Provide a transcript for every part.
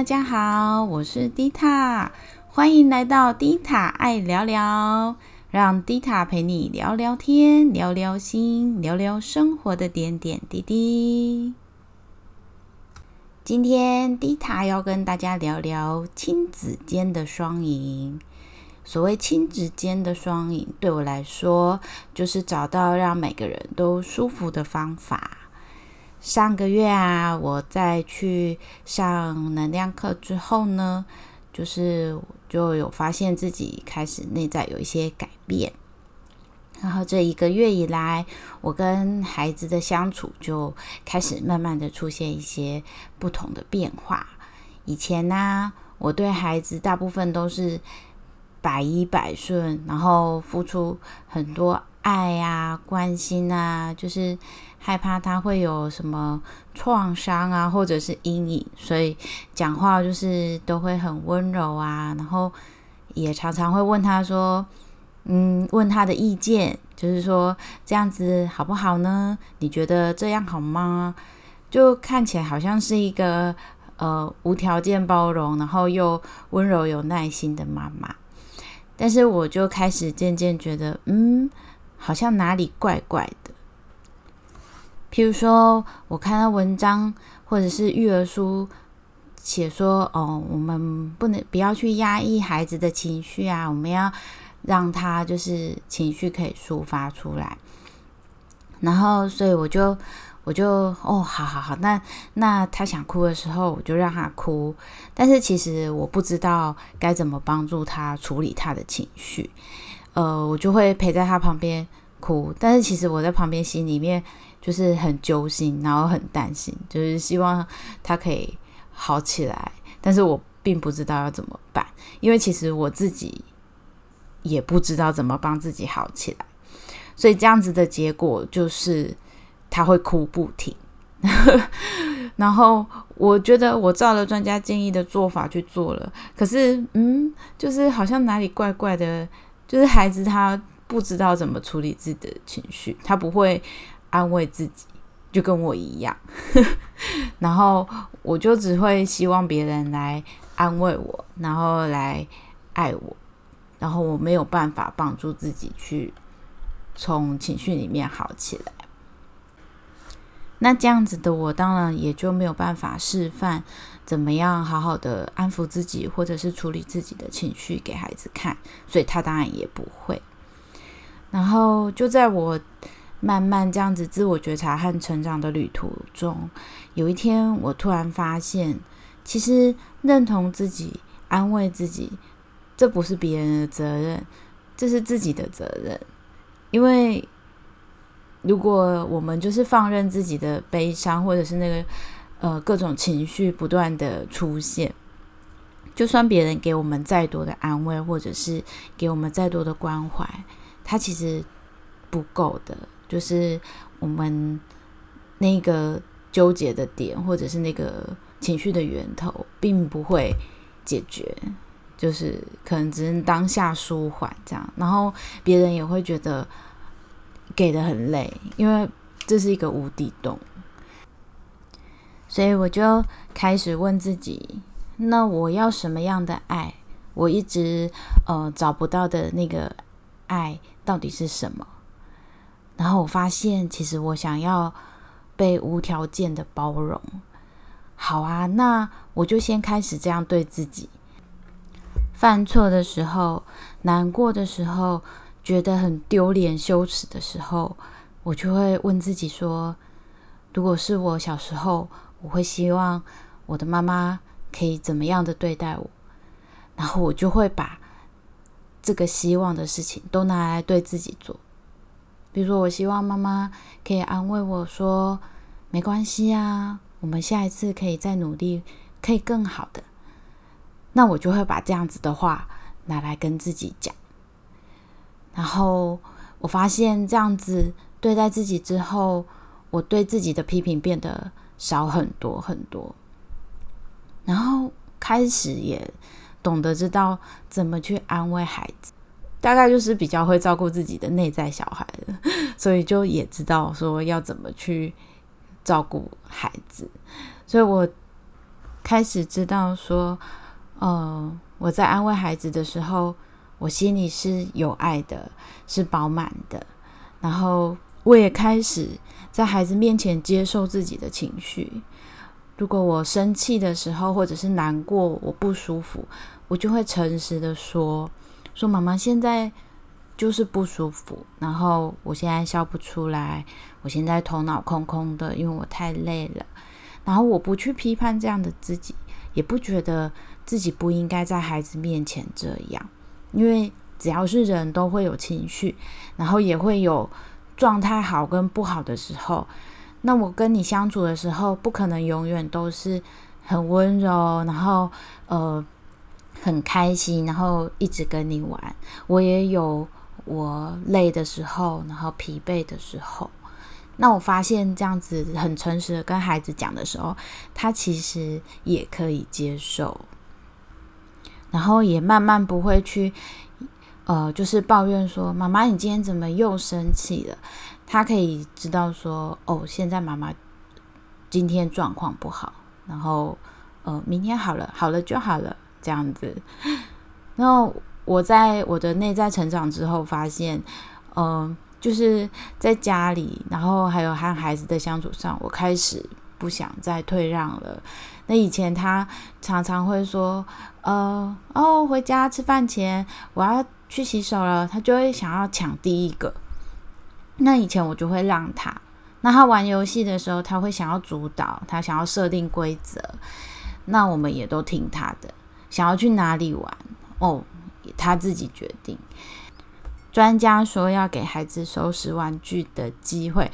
大家好，我是迪塔，欢迎来到迪塔爱聊聊，让迪塔陪你聊聊天，聊聊心，聊聊生活的点点滴滴。今天迪塔要跟大家聊聊亲子间的双赢。所谓亲子间的双赢，对我来说，就是找到让每个人都舒服的方法。上个月啊，我在去上能量课之后呢，就是就有发现自己开始内在有一些改变。然后这一个月以来，我跟孩子的相处就开始慢慢的出现一些不同的变化。以前呢，我对孩子大部分都是百依百顺，然后付出很多爱啊、关心啊，就是。害怕他会有什么创伤啊，或者是阴影，所以讲话就是都会很温柔啊，然后也常常会问他说，嗯，问他的意见，就是说这样子好不好呢？你觉得这样好吗？就看起来好像是一个呃无条件包容，然后又温柔有耐心的妈妈，但是我就开始渐渐觉得，嗯，好像哪里怪怪的。譬如说，我看到文章或者是育儿书写说，哦，我们不能不要去压抑孩子的情绪啊，我们要让他就是情绪可以抒发出来。然后，所以我就我就哦，好好好，那那他想哭的时候，我就让他哭。但是其实我不知道该怎么帮助他处理他的情绪，呃，我就会陪在他旁边哭。但是其实我在旁边心里面。就是很揪心，然后很担心，就是希望他可以好起来，但是我并不知道要怎么办，因为其实我自己也不知道怎么帮自己好起来，所以这样子的结果就是他会哭不停，然后我觉得我照了专家建议的做法去做了，可是嗯，就是好像哪里怪怪的，就是孩子他不知道怎么处理自己的情绪，他不会。安慰自己，就跟我一样，然后我就只会希望别人来安慰我，然后来爱我，然后我没有办法帮助自己去从情绪里面好起来。那这样子的我，当然也就没有办法示范怎么样好好的安抚自己，或者是处理自己的情绪给孩子看，所以他当然也不会。然后就在我。慢慢这样子自我觉察和成长的旅途中，有一天我突然发现，其实认同自己、安慰自己，这不是别人的责任，这是自己的责任。因为如果我们就是放任自己的悲伤，或者是那个呃各种情绪不断的出现，就算别人给我们再多的安慰，或者是给我们再多的关怀，它其实不够的。就是我们那个纠结的点，或者是那个情绪的源头，并不会解决，就是可能只能当下舒缓这样，然后别人也会觉得给的很累，因为这是一个无底洞，所以我就开始问自己：那我要什么样的爱？我一直呃找不到的那个爱到底是什么？然后我发现，其实我想要被无条件的包容。好啊，那我就先开始这样对自己。犯错的时候、难过的时候、觉得很丢脸、羞耻的时候，我就会问自己说：如果是我小时候，我会希望我的妈妈可以怎么样的对待我？然后我就会把这个希望的事情都拿来对自己做。比如说，我希望妈妈可以安慰我说：“没关系啊，我们下一次可以再努力，可以更好的。”那我就会把这样子的话拿来跟自己讲。然后我发现这样子对待自己之后，我对自己的批评变得少很多很多。然后开始也懂得知道怎么去安慰孩子。大概就是比较会照顾自己的内在小孩了，所以就也知道说要怎么去照顾孩子。所以我开始知道说，呃，我在安慰孩子的时候，我心里是有爱的，是饱满的。然后我也开始在孩子面前接受自己的情绪。如果我生气的时候，或者是难过，我不舒服，我就会诚实的说：“说妈妈现在就是不舒服，然后我现在笑不出来，我现在头脑空空的，因为我太累了。”然后我不去批判这样的自己，也不觉得自己不应该在孩子面前这样，因为只要是人都会有情绪，然后也会有状态好跟不好的时候。那我跟你相处的时候，不可能永远都是很温柔，然后呃很开心，然后一直跟你玩。我也有我累的时候，然后疲惫的时候。那我发现这样子很诚实的跟孩子讲的时候，他其实也可以接受，然后也慢慢不会去呃就是抱怨说妈妈你今天怎么又生气了。他可以知道说，哦，现在妈妈今天状况不好，然后呃，明天好了，好了就好了，这样子。然后我在我的内在成长之后，发现，嗯，就是在家里，然后还有和孩子的相处上，我开始不想再退让了。那以前他常常会说，呃，哦，回家吃饭前我要去洗手了，他就会想要抢第一个。那以前我就会让他，那他玩游戏的时候，他会想要主导，他想要设定规则，那我们也都听他的。想要去哪里玩哦，他自己决定。专家说要给孩子收拾玩具的机会，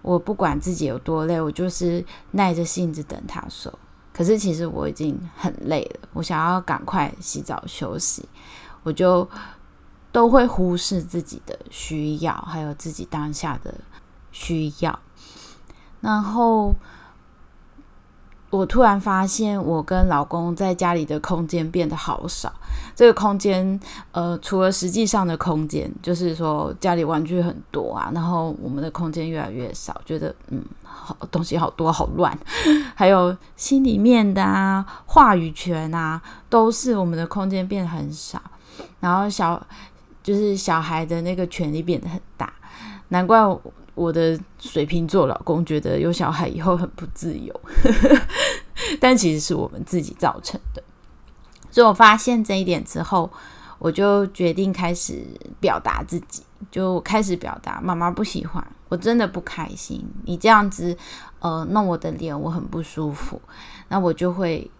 我不管自己有多累，我就是耐着性子等他收。可是其实我已经很累了，我想要赶快洗澡休息，我就。都会忽视自己的需要，还有自己当下的需要。然后我突然发现，我跟老公在家里的空间变得好少。这个空间，呃，除了实际上的空间，就是说家里玩具很多啊，然后我们的空间越来越少，觉得嗯，好东西好多，好乱。还有心里面的啊，话语权啊，都是我们的空间变得很少。然后小。就是小孩的那个权利变得很大，难怪我的水瓶座老公觉得有小孩以后很不自由，但其实是我们自己造成的。所以我发现这一点之后，我就决定开始表达自己，就开始表达妈妈不喜欢，我真的不开心，你这样子呃弄我的脸，我很不舒服。那我就会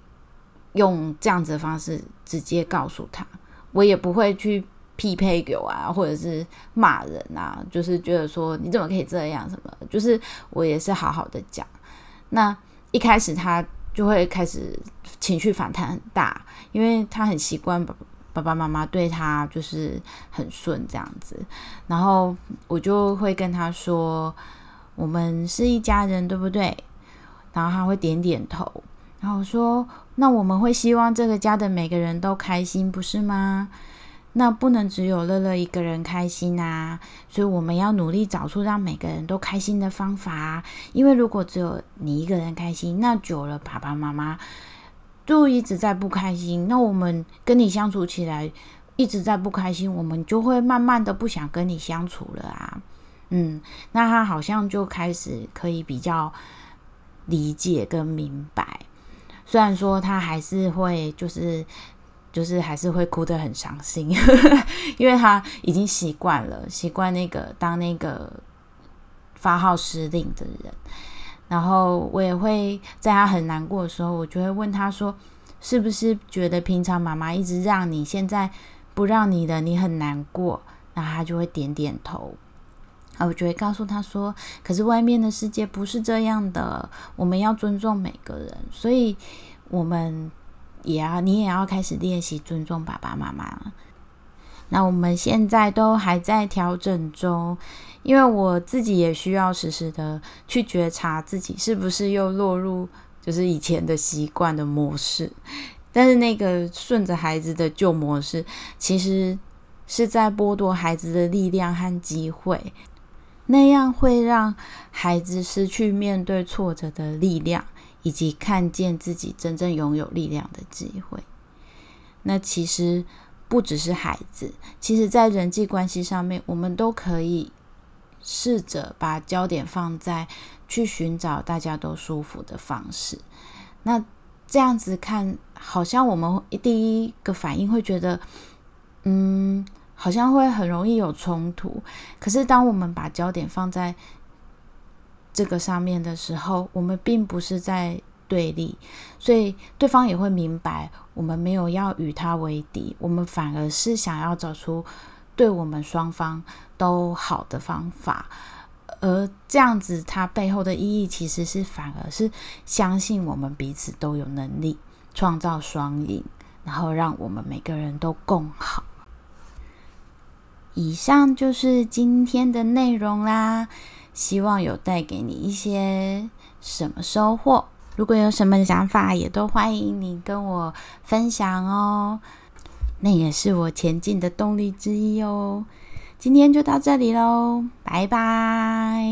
用这样子的方式直接告诉他，我也不会去。匹配狗啊，或者是骂人啊，就是觉得说你怎么可以这样？什么？就是我也是好好的讲。那一开始他就会开始情绪反弹很大，因为他很习惯爸爸爸妈妈对他就是很顺这样子。然后我就会跟他说：“我们是一家人，对不对？”然后他会点点头。然后说：“那我们会希望这个家的每个人都开心，不是吗？”那不能只有乐乐一个人开心啊，所以我们要努力找出让每个人都开心的方法啊。因为如果只有你一个人开心，那久了爸爸妈妈就一直在不开心。那我们跟你相处起来一直在不开心，我们就会慢慢的不想跟你相处了啊。嗯，那他好像就开始可以比较理解跟明白，虽然说他还是会就是。就是还是会哭得很伤心，因为他已经习惯了，习惯那个当那个发号施令的人。然后我也会在他很难过的时候，我就会问他说：“是不是觉得平常妈妈一直让你，现在不让你的，你很难过？”然后他就会点点头。啊，我就会告诉他说：“可是外面的世界不是这样的，我们要尊重每个人，所以我们。”也要你也要开始练习尊重爸爸妈妈了。那我们现在都还在调整中，因为我自己也需要时时的去觉察自己是不是又落入就是以前的习惯的模式。但是那个顺着孩子的旧模式，其实是在剥夺孩子的力量和机会，那样会让孩子失去面对挫折的力量。以及看见自己真正拥有力量的机会。那其实不只是孩子，其实在人际关系上面，我们都可以试着把焦点放在去寻找大家都舒服的方式。那这样子看，好像我们第一个反应会觉得，嗯，好像会很容易有冲突。可是当我们把焦点放在这个上面的时候，我们并不是在对立，所以对方也会明白，我们没有要与他为敌，我们反而是想要找出对我们双方都好的方法。而这样子，它背后的意义其实是反而是相信我们彼此都有能力创造双赢，然后让我们每个人都更好。以上就是今天的内容啦。希望有带给你一些什么收获。如果有什么想法，也都欢迎你跟我分享哦。那也是我前进的动力之一哦。今天就到这里喽，拜拜。